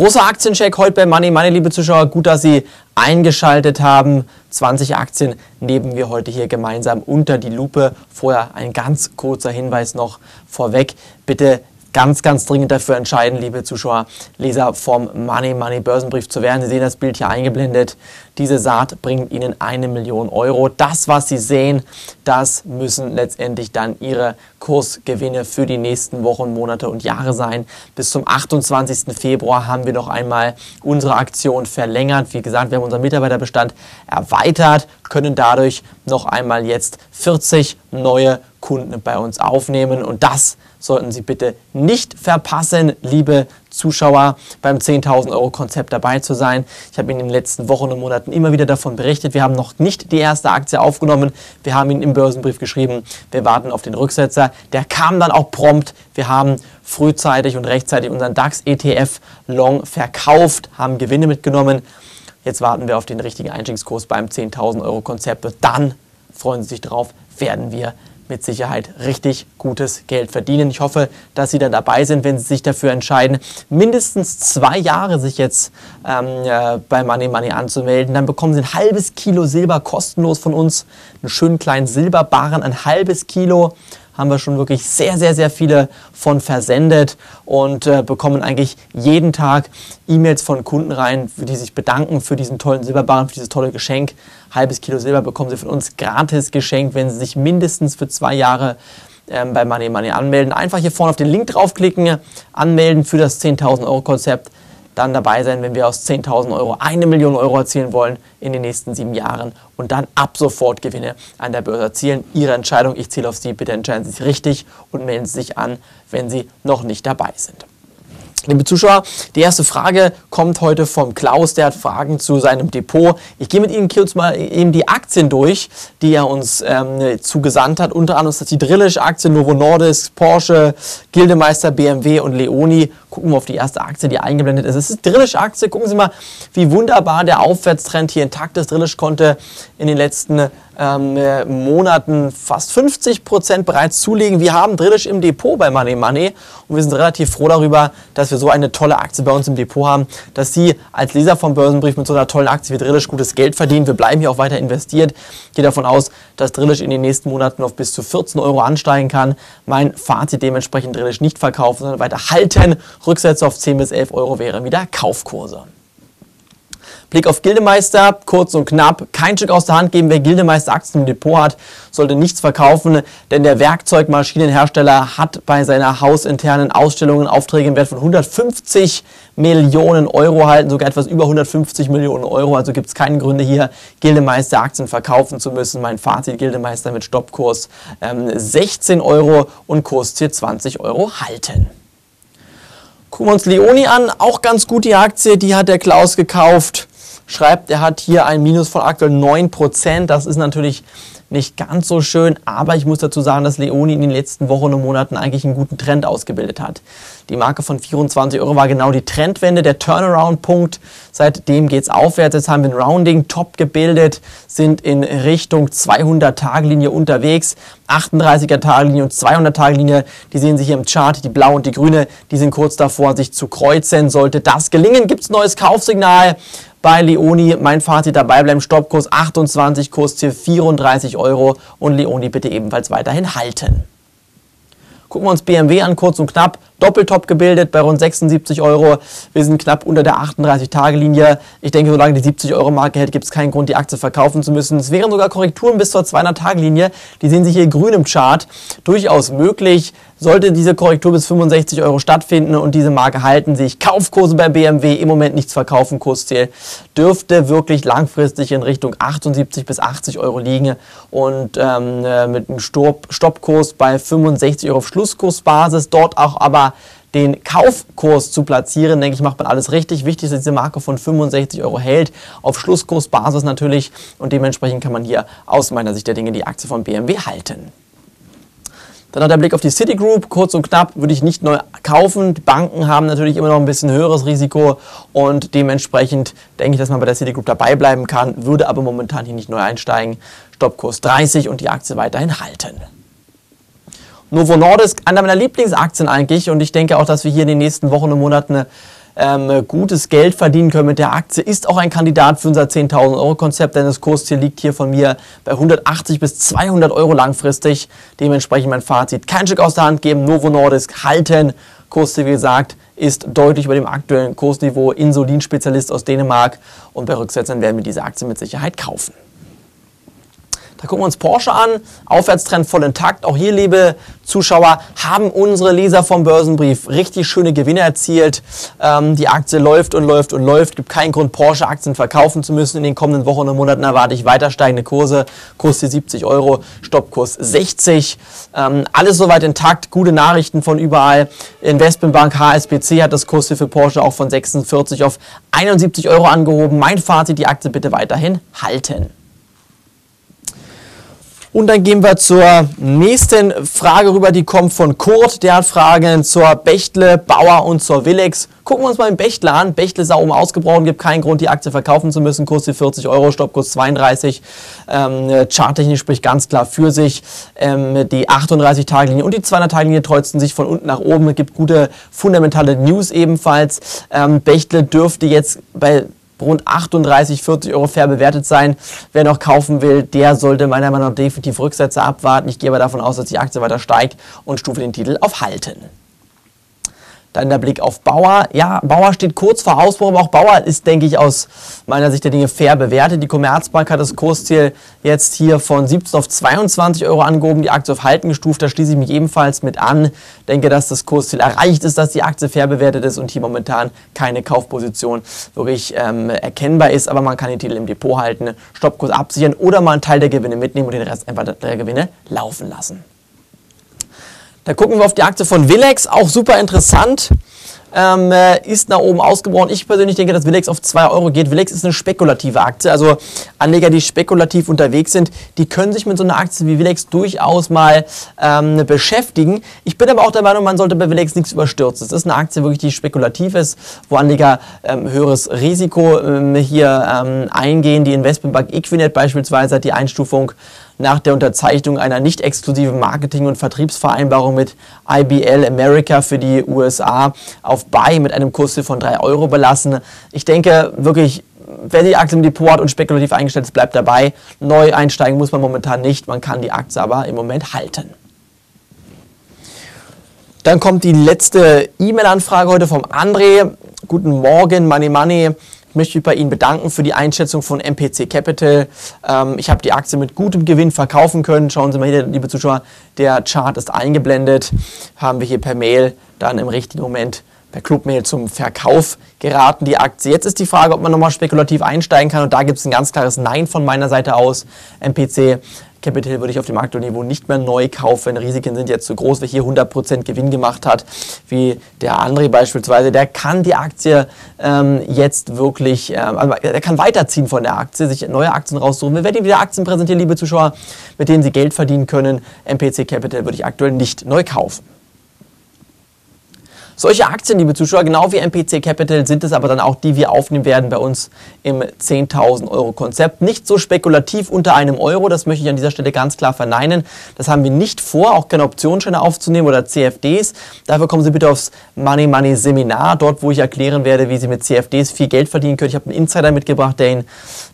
Großer Aktiencheck heute bei Money Money, liebe Zuschauer. Gut, dass Sie eingeschaltet haben. 20 Aktien nehmen wir heute hier gemeinsam unter die Lupe. Vorher ein ganz kurzer Hinweis noch vorweg. Bitte ganz, ganz dringend dafür entscheiden, liebe Zuschauer, Leser vom Money Money Börsenbrief zu werden. Sie sehen das Bild hier eingeblendet. Diese Saat bringt Ihnen eine Million Euro. Das, was Sie sehen, das müssen letztendlich dann Ihre Kursgewinne für die nächsten Wochen, Monate und Jahre sein. Bis zum 28. Februar haben wir noch einmal unsere Aktion verlängert. Wie gesagt, wir haben unseren Mitarbeiterbestand erweitert, können dadurch noch einmal jetzt 40 neue Kunden bei uns aufnehmen und das sollten Sie bitte nicht verpassen, liebe Zuschauer, beim 10.000 Euro Konzept dabei zu sein. Ich habe Ihnen in den letzten Wochen und Monaten immer wieder davon berichtet. Wir haben noch nicht die erste Aktie aufgenommen. Wir haben Ihnen im Börsenbrief geschrieben, wir warten auf den Rücksetzer. Der kam dann auch prompt. Wir haben frühzeitig und rechtzeitig unseren DAX ETF Long verkauft, haben Gewinne mitgenommen. Jetzt warten wir auf den richtigen Einstiegskurs beim 10.000 Euro Konzept. Dann freuen Sie sich drauf, werden wir mit Sicherheit richtig gutes Geld verdienen. Ich hoffe, dass Sie dann dabei sind, wenn Sie sich dafür entscheiden, mindestens zwei Jahre sich jetzt ähm, äh, bei Money Money anzumelden. Dann bekommen Sie ein halbes Kilo Silber kostenlos von uns, einen schönen kleinen Silberbarren, ein halbes Kilo haben wir schon wirklich sehr, sehr, sehr viele von versendet und äh, bekommen eigentlich jeden Tag E-Mails von Kunden rein, die sich bedanken für diesen tollen Silberbarren, für dieses tolle Geschenk. Halbes Kilo Silber bekommen sie von uns gratis geschenkt, wenn sie sich mindestens für zwei Jahre ähm, bei Money Money anmelden. Einfach hier vorne auf den Link draufklicken, anmelden für das 10.000 Euro Konzept dann dabei sein, wenn wir aus 10.000 Euro eine Million Euro erzielen wollen in den nächsten sieben Jahren und dann ab sofort Gewinne an der Börse erzielen. Ihre Entscheidung, ich zähle auf Sie, bitte entscheiden Sie sich richtig und melden Sie sich an, wenn Sie noch nicht dabei sind. Liebe Zuschauer, die erste Frage kommt heute vom Klaus, der hat Fragen zu seinem Depot. Ich gehe mit Ihnen kurz mal eben die Aktien durch, die er uns ähm, zugesandt hat. Unter anderem ist das die Drillisch-Aktie, Novo Nordisk, Porsche, Gildemeister, BMW und Leoni. Gucken wir auf die erste Aktie, die eingeblendet ist. Es ist Drillisch-Aktie. Gucken Sie mal, wie wunderbar der Aufwärtstrend hier intakt ist. Drillisch konnte in den letzten ähm, äh, Monaten fast 50 Prozent bereits zulegen. Wir haben Drillisch im Depot bei Money Money und wir sind relativ froh darüber, dass wir so eine tolle Aktie bei uns im Depot haben, dass Sie als Leser vom Börsenbrief mit so einer tollen Aktie wie Drillisch gutes Geld verdienen. Wir bleiben hier auch weiter investiert. Ich gehe davon aus, dass Drillisch in den nächsten Monaten auf bis zu 14 Euro ansteigen kann. Mein Fazit dementsprechend Drillisch nicht verkaufen, sondern weiter halten. Rücksätze auf 10 bis 11 Euro wären wieder Kaufkurse. Blick auf Gildemeister, kurz und knapp, kein Stück aus der Hand geben. Wer Gildemeister Aktien im Depot hat, sollte nichts verkaufen, denn der Werkzeugmaschinenhersteller hat bei seiner hausinternen Ausstellung Aufträge im Wert von 150 Millionen Euro halten, sogar etwas über 150 Millionen Euro. Also gibt es keine Gründe hier, Gildemeister Aktien verkaufen zu müssen. Mein Fazit, Gildemeister mit Stoppkurs ähm, 16 Euro und Kursziel 20 Euro halten. Gucken wir uns Leoni an, auch ganz gut die Aktie, die hat der Klaus gekauft schreibt, er hat hier ein Minus von aktuell 9%. Das ist natürlich nicht ganz so schön, aber ich muss dazu sagen, dass Leoni in den letzten Wochen und Monaten eigentlich einen guten Trend ausgebildet hat. Die Marke von 24 Euro war genau die Trendwende, der Turnaround-Punkt. Seitdem geht es aufwärts. Jetzt haben wir ein Rounding-Top gebildet, sind in Richtung 200-Tage-Linie unterwegs. 38er-Tage-Linie und 200-Tage-Linie, die sehen Sie hier im Chart, die blaue und die grüne, die sind kurz davor, sich zu kreuzen. Sollte das gelingen, gibt es neues Kaufsignal bei Leoni. Mein Fazit dabei bleiben, Stoppkurs 28, Kursziel 34 Euro und Leoni bitte ebenfalls weiterhin halten. Gucken wir uns BMW an, kurz und knapp. Doppeltop gebildet bei rund 76 Euro. Wir sind knapp unter der 38-Tage-Linie. Ich denke, solange die 70-Euro-Marke hält, gibt es keinen Grund, die Aktie verkaufen zu müssen. Es wären sogar Korrekturen bis zur 200-Tage-Linie. Die sehen Sie hier grün im Chart. Durchaus möglich. Sollte diese Korrektur bis 65 Euro stattfinden und diese Marke halten sich, Kaufkurse bei BMW im Moment nichts verkaufen, Kursziel dürfte wirklich langfristig in Richtung 78 bis 80 Euro liegen und ähm, äh, mit einem Stoppkurs bei 65 Euro auf Schlusskursbasis, dort auch aber den Kaufkurs zu platzieren, denke ich, macht man alles richtig. Wichtig ist, dass diese Marke von 65 Euro hält, auf Schlusskursbasis natürlich und dementsprechend kann man hier aus meiner Sicht der Dinge die Aktie von BMW halten. Dann hat der Blick auf die Citigroup, kurz und knapp, würde ich nicht neu kaufen. Die Banken haben natürlich immer noch ein bisschen höheres Risiko und dementsprechend denke ich, dass man bei der Citigroup dabei bleiben kann, würde aber momentan hier nicht neu einsteigen. Stoppkurs 30 und die Aktie weiterhin halten. Novo Nordisk, einer meiner Lieblingsaktien eigentlich und ich denke auch, dass wir hier in den nächsten Wochen und Monaten ähm, gutes Geld verdienen können mit der Aktie. Ist auch ein Kandidat für unser 10.000 Euro Konzept, denn das Kursziel liegt hier von mir bei 180 bis 200 Euro langfristig. Dementsprechend mein Fazit, kein Stück aus der Hand geben, Novo Nordisk halten. Kursziel, wie gesagt, ist deutlich über dem aktuellen Kursniveau. Insulinspezialist aus Dänemark und bei Rücksetzern werden wir diese Aktie mit Sicherheit kaufen. Da gucken wir uns Porsche an. Aufwärtstrend voll intakt. Auch hier, liebe Zuschauer, haben unsere Leser vom Börsenbrief richtig schöne Gewinne erzielt. Ähm, die Aktie läuft und läuft und läuft. Gibt keinen Grund, Porsche-Aktien verkaufen zu müssen. In den kommenden Wochen und Monaten erwarte ich weiter steigende Kurse. Kurs die 70 Euro, Stoppkurs 60. Ähm, alles soweit intakt. Gute Nachrichten von überall. Investmentbank HSBC hat das Kurs für Porsche auch von 46 auf 71 Euro angehoben. Mein Fazit, die Aktie bitte weiterhin halten. Und dann gehen wir zur nächsten Frage rüber, die kommt von Kurt. Der hat Fragen zur Bechtle, Bauer und zur Willex. Gucken wir uns mal den Bechtle an. Bechtle ist da oben ausgebrochen, gibt keinen Grund, die Aktie verkaufen zu müssen. Kurs die 40 Euro, Stoppkurs 32. Ähm, charttechnisch spricht ganz klar für sich. Ähm, die 38-Tage-Linie und die 200-Tage-Linie treuzten sich von unten nach oben. Es gibt gute fundamentale News ebenfalls. Ähm, Bechtle dürfte jetzt bei rund 38, 40 Euro fair bewertet sein. Wer noch kaufen will, der sollte meiner Meinung nach definitiv Rücksätze abwarten. Ich gehe aber davon aus, dass die Aktie weiter steigt und stufe den Titel auf Halten. Dann der Blick auf Bauer. Ja, Bauer steht kurz vor Ausbruch, aber auch Bauer ist, denke ich, aus meiner Sicht der Dinge fair bewertet. Die Commerzbank hat das Kursziel jetzt hier von 17 auf 22 Euro angehoben, die Aktie auf Halten gestuft. Da schließe ich mich ebenfalls mit an. Denke, dass das Kursziel erreicht ist, dass die Aktie fair bewertet ist und hier momentan keine Kaufposition wirklich ähm, erkennbar ist. Aber man kann den Titel im Depot halten, Stoppkurs absichern oder mal einen Teil der Gewinne mitnehmen und den Rest einfach der Gewinne laufen lassen. Da gucken wir auf die Aktie von Willex, auch super interessant. Ähm, äh, ist nach oben ausgebrochen. Ich persönlich denke, dass Willex auf 2 Euro geht. Willex ist eine spekulative Aktie. Also Anleger, die spekulativ unterwegs sind, die können sich mit so einer Aktie wie Willex durchaus mal ähm, beschäftigen. Ich bin aber auch der Meinung, man sollte bei Willex nichts überstürzen. Das ist eine Aktie wirklich, die spekulativ ist, wo Anleger ähm, höheres Risiko ähm, hier ähm, eingehen. Die Investmentbank Equinet beispielsweise hat die Einstufung nach der Unterzeichnung einer nicht exklusiven Marketing- und Vertriebsvereinbarung mit IBL America für die USA auf Buy mit einem Kurs von 3 Euro belassen. Ich denke wirklich, wer die Aktie im Depot hat und spekulativ eingestellt ist, bleibt dabei. Neu einsteigen muss man momentan nicht, man kann die Aktie aber im Moment halten. Dann kommt die letzte E-Mail-Anfrage heute vom André. Guten Morgen, Money Money. Ich möchte mich bei Ihnen bedanken für die Einschätzung von MPC Capital. Ähm, ich habe die Aktie mit gutem Gewinn verkaufen können. Schauen Sie mal hier, liebe Zuschauer, der Chart ist eingeblendet. Haben wir hier per Mail dann im richtigen Moment per Clubmail zum Verkauf geraten, die Aktie. Jetzt ist die Frage, ob man nochmal spekulativ einsteigen kann und da gibt es ein ganz klares Nein von meiner Seite aus. MPC Capital würde ich auf dem aktuellen Niveau nicht mehr neu kaufen. Risiken sind jetzt zu groß. Wer hier 100% Gewinn gemacht hat, wie der André beispielsweise, der kann die Aktie ähm, jetzt wirklich, ähm, also er kann weiterziehen von der Aktie, sich neue Aktien raussuchen. Wir werden Ihnen wieder Aktien präsentieren, liebe Zuschauer, mit denen Sie Geld verdienen können. MPC Capital würde ich aktuell nicht neu kaufen. Solche Aktien, liebe Zuschauer, genau wie MPC Capital, sind es aber dann auch, die wir aufnehmen werden bei uns im 10.000 Euro Konzept. Nicht so spekulativ unter einem Euro, das möchte ich an dieser Stelle ganz klar verneinen. Das haben wir nicht vor, auch keine Optionsscheine aufzunehmen oder CFDs. Dafür kommen Sie bitte aufs Money Money Seminar, dort wo ich erklären werde, wie Sie mit CFDs viel Geld verdienen können. Ich habe einen Insider mitgebracht, der Ihnen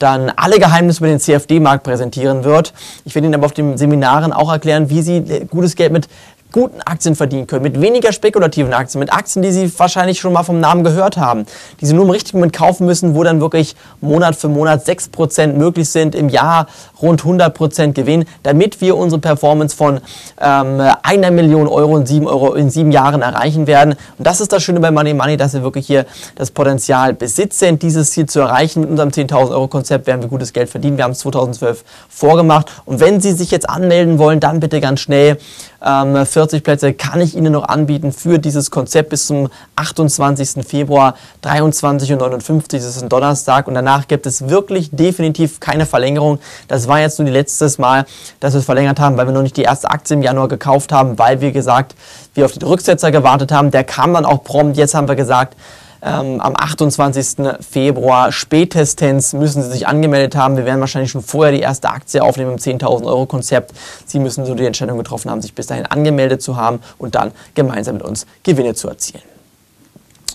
dann alle Geheimnisse über den CFD-Markt präsentieren wird. Ich werde Ihnen aber auf den Seminaren auch erklären, wie Sie gutes Geld mit guten Aktien verdienen können, mit weniger spekulativen Aktien, mit Aktien, die Sie wahrscheinlich schon mal vom Namen gehört haben, die Sie nur im richtigen Moment kaufen müssen, wo dann wirklich Monat für Monat 6% möglich sind, im Jahr rund 100% Gewinn, damit wir unsere Performance von ähm, einer Million Euro in sieben, Euro in sieben Jahren erreichen werden. Und das ist das Schöne bei Money Money, dass wir wirklich hier das Potenzial besitzen, dieses Ziel zu erreichen. Mit unserem 10.000 Euro Konzept werden wir gutes Geld verdienen. Wir haben es 2012 vorgemacht. Und wenn Sie sich jetzt anmelden wollen, dann bitte ganz schnell ähm, 40 Plätze kann ich Ihnen noch anbieten für dieses Konzept bis zum 28. Februar 23.59 Uhr. Das ist ein Donnerstag und danach gibt es wirklich definitiv keine Verlängerung. Das war jetzt nur die letztes Mal, dass wir es verlängert haben, weil wir noch nicht die erste Aktie im Januar gekauft haben, weil wir gesagt, wir auf den Rücksetzer gewartet haben. Der kam dann auch prompt. Jetzt haben wir gesagt, ähm, am 28. Februar spätestens müssen Sie sich angemeldet haben. Wir werden wahrscheinlich schon vorher die erste Aktie aufnehmen im 10.000 Euro Konzept. Sie müssen so die Entscheidung getroffen haben, sich bis dahin angemeldet zu haben und dann gemeinsam mit uns Gewinne zu erzielen.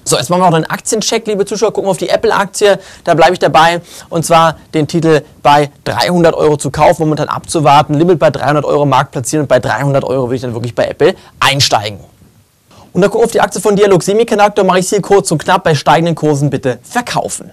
So, jetzt machen wir noch einen Aktiencheck, liebe Zuschauer. Gucken wir auf die Apple-Aktie. Da bleibe ich dabei. Und zwar den Titel bei 300 Euro zu kaufen, momentan abzuwarten. Limit bei 300 Euro Markt platzieren. Und bei 300 Euro würde ich dann wirklich bei Apple einsteigen. Und dann wir auf die Aktie von Dialog Semiconductor. Mache ich es hier kurz und knapp. Bei steigenden Kursen bitte verkaufen.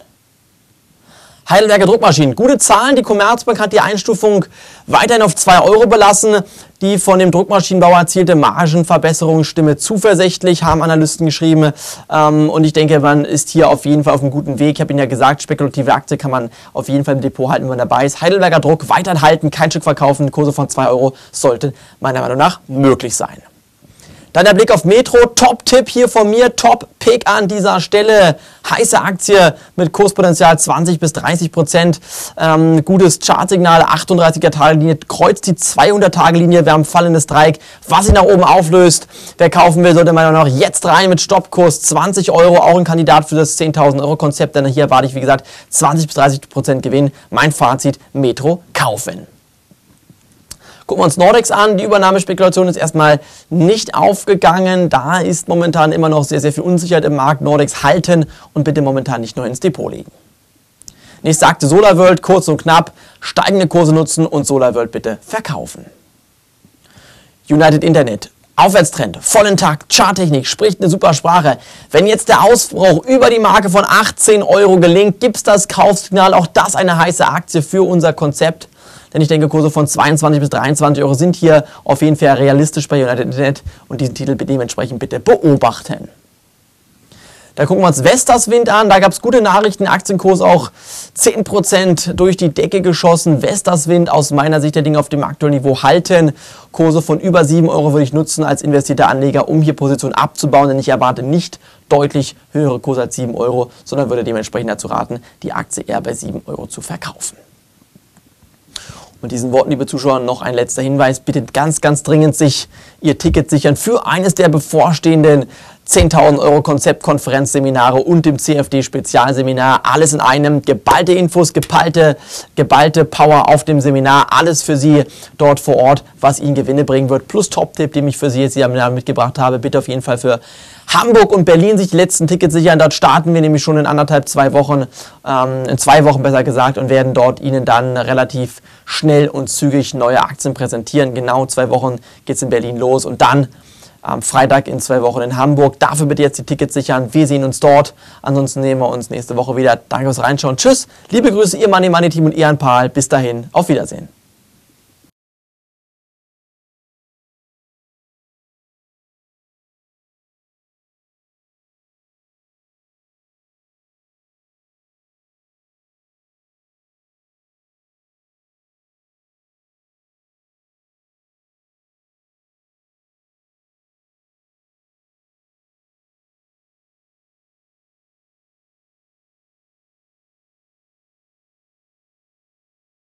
Heidelberger Druckmaschinen. Gute Zahlen. Die Commerzbank hat die Einstufung weiterhin auf 2 Euro belassen. Die von dem Druckmaschinenbauer erzielte Margenverbesserung stimme zuversichtlich, haben Analysten geschrieben. Ähm, und ich denke, man ist hier auf jeden Fall auf einem guten Weg. Ich habe Ihnen ja gesagt, spekulative Aktie kann man auf jeden Fall im Depot halten, wenn man dabei ist. Heidelberger Druck weiterhin halten, kein Stück verkaufen. Kurse von 2 Euro sollten meiner Meinung nach möglich sein. Dann der Blick auf Metro. Top-Tipp hier von mir. Top-Pick an dieser Stelle. Heiße Aktie mit Kurspotenzial 20 bis 30 Prozent. Ähm, gutes Chartsignal. 38er-Tage-Linie kreuzt die 200-Tage-Linie. Wir haben fallendes Dreieck, was sich nach oben auflöst. Wer kaufen will, sollte meiner Meinung nach jetzt rein mit Stoppkurs 20 Euro. Auch ein Kandidat für das 10.000 Euro Konzept. Denn hier erwarte ich, wie gesagt, 20 bis 30 Prozent Gewinn. Mein Fazit, Metro kaufen. Gucken wir uns Nordex an. Die Übernahmespekulation ist erstmal nicht aufgegangen. Da ist momentan immer noch sehr, sehr viel Unsicherheit im Markt. Nordex halten und bitte momentan nicht nur ins Depot legen. Nächstes sagte SolarWorld kurz und knapp, steigende Kurse nutzen und SolarWorld bitte verkaufen. United Internet, Aufwärtstrend, voll intakt, Charttechnik, spricht eine super Sprache. Wenn jetzt der Ausbruch über die Marke von 18 Euro gelingt, gibt es das Kaufsignal, auch das eine heiße Aktie für unser Konzept. Denn ich denke, Kurse von 22 bis 23 Euro sind hier auf jeden Fall realistisch bei United Internet und diesen Titel dementsprechend bitte beobachten. Da gucken wir uns Vestas Wind an. Da gab es gute Nachrichten. Aktienkurs auch 10% durch die Decke geschossen. Vestas Wind aus meiner Sicht der Dinge auf dem aktuellen Niveau halten. Kurse von über 7 Euro würde ich nutzen als investierter Anleger, um hier Positionen abzubauen. Denn ich erwarte nicht deutlich höhere Kurse als 7 Euro, sondern würde dementsprechend dazu raten, die Aktie eher bei 7 Euro zu verkaufen. Mit diesen Worten, liebe Zuschauer, noch ein letzter Hinweis. Bitte ganz, ganz dringend sich Ihr Ticket sichern für eines der bevorstehenden 10.000 Euro Konzeptkonferenzseminare und dem CFD-Spezialseminar. Alles in einem. Geballte Infos, geballte, geballte Power auf dem Seminar. Alles für Sie dort vor Ort, was Ihnen Gewinne bringen wird. Plus Top-Tipp, den ich für Sie jetzt hier mitgebracht habe. Bitte auf jeden Fall für Hamburg und Berlin sich die letzten Tickets sichern. Dort starten wir nämlich schon in anderthalb, zwei Wochen, ähm, in zwei Wochen besser gesagt, und werden dort Ihnen dann relativ schnell und zügig neue Aktien präsentieren. Genau zwei Wochen geht es in Berlin los und dann am Freitag in zwei Wochen in Hamburg. Dafür bitte jetzt die Tickets sichern. Wir sehen uns dort. Ansonsten nehmen wir uns nächste Woche wieder. Danke fürs Reinschauen. Tschüss. Liebe Grüße, Ihr Money Money Team und Ian Pahl. Bis dahin. Auf Wiedersehen.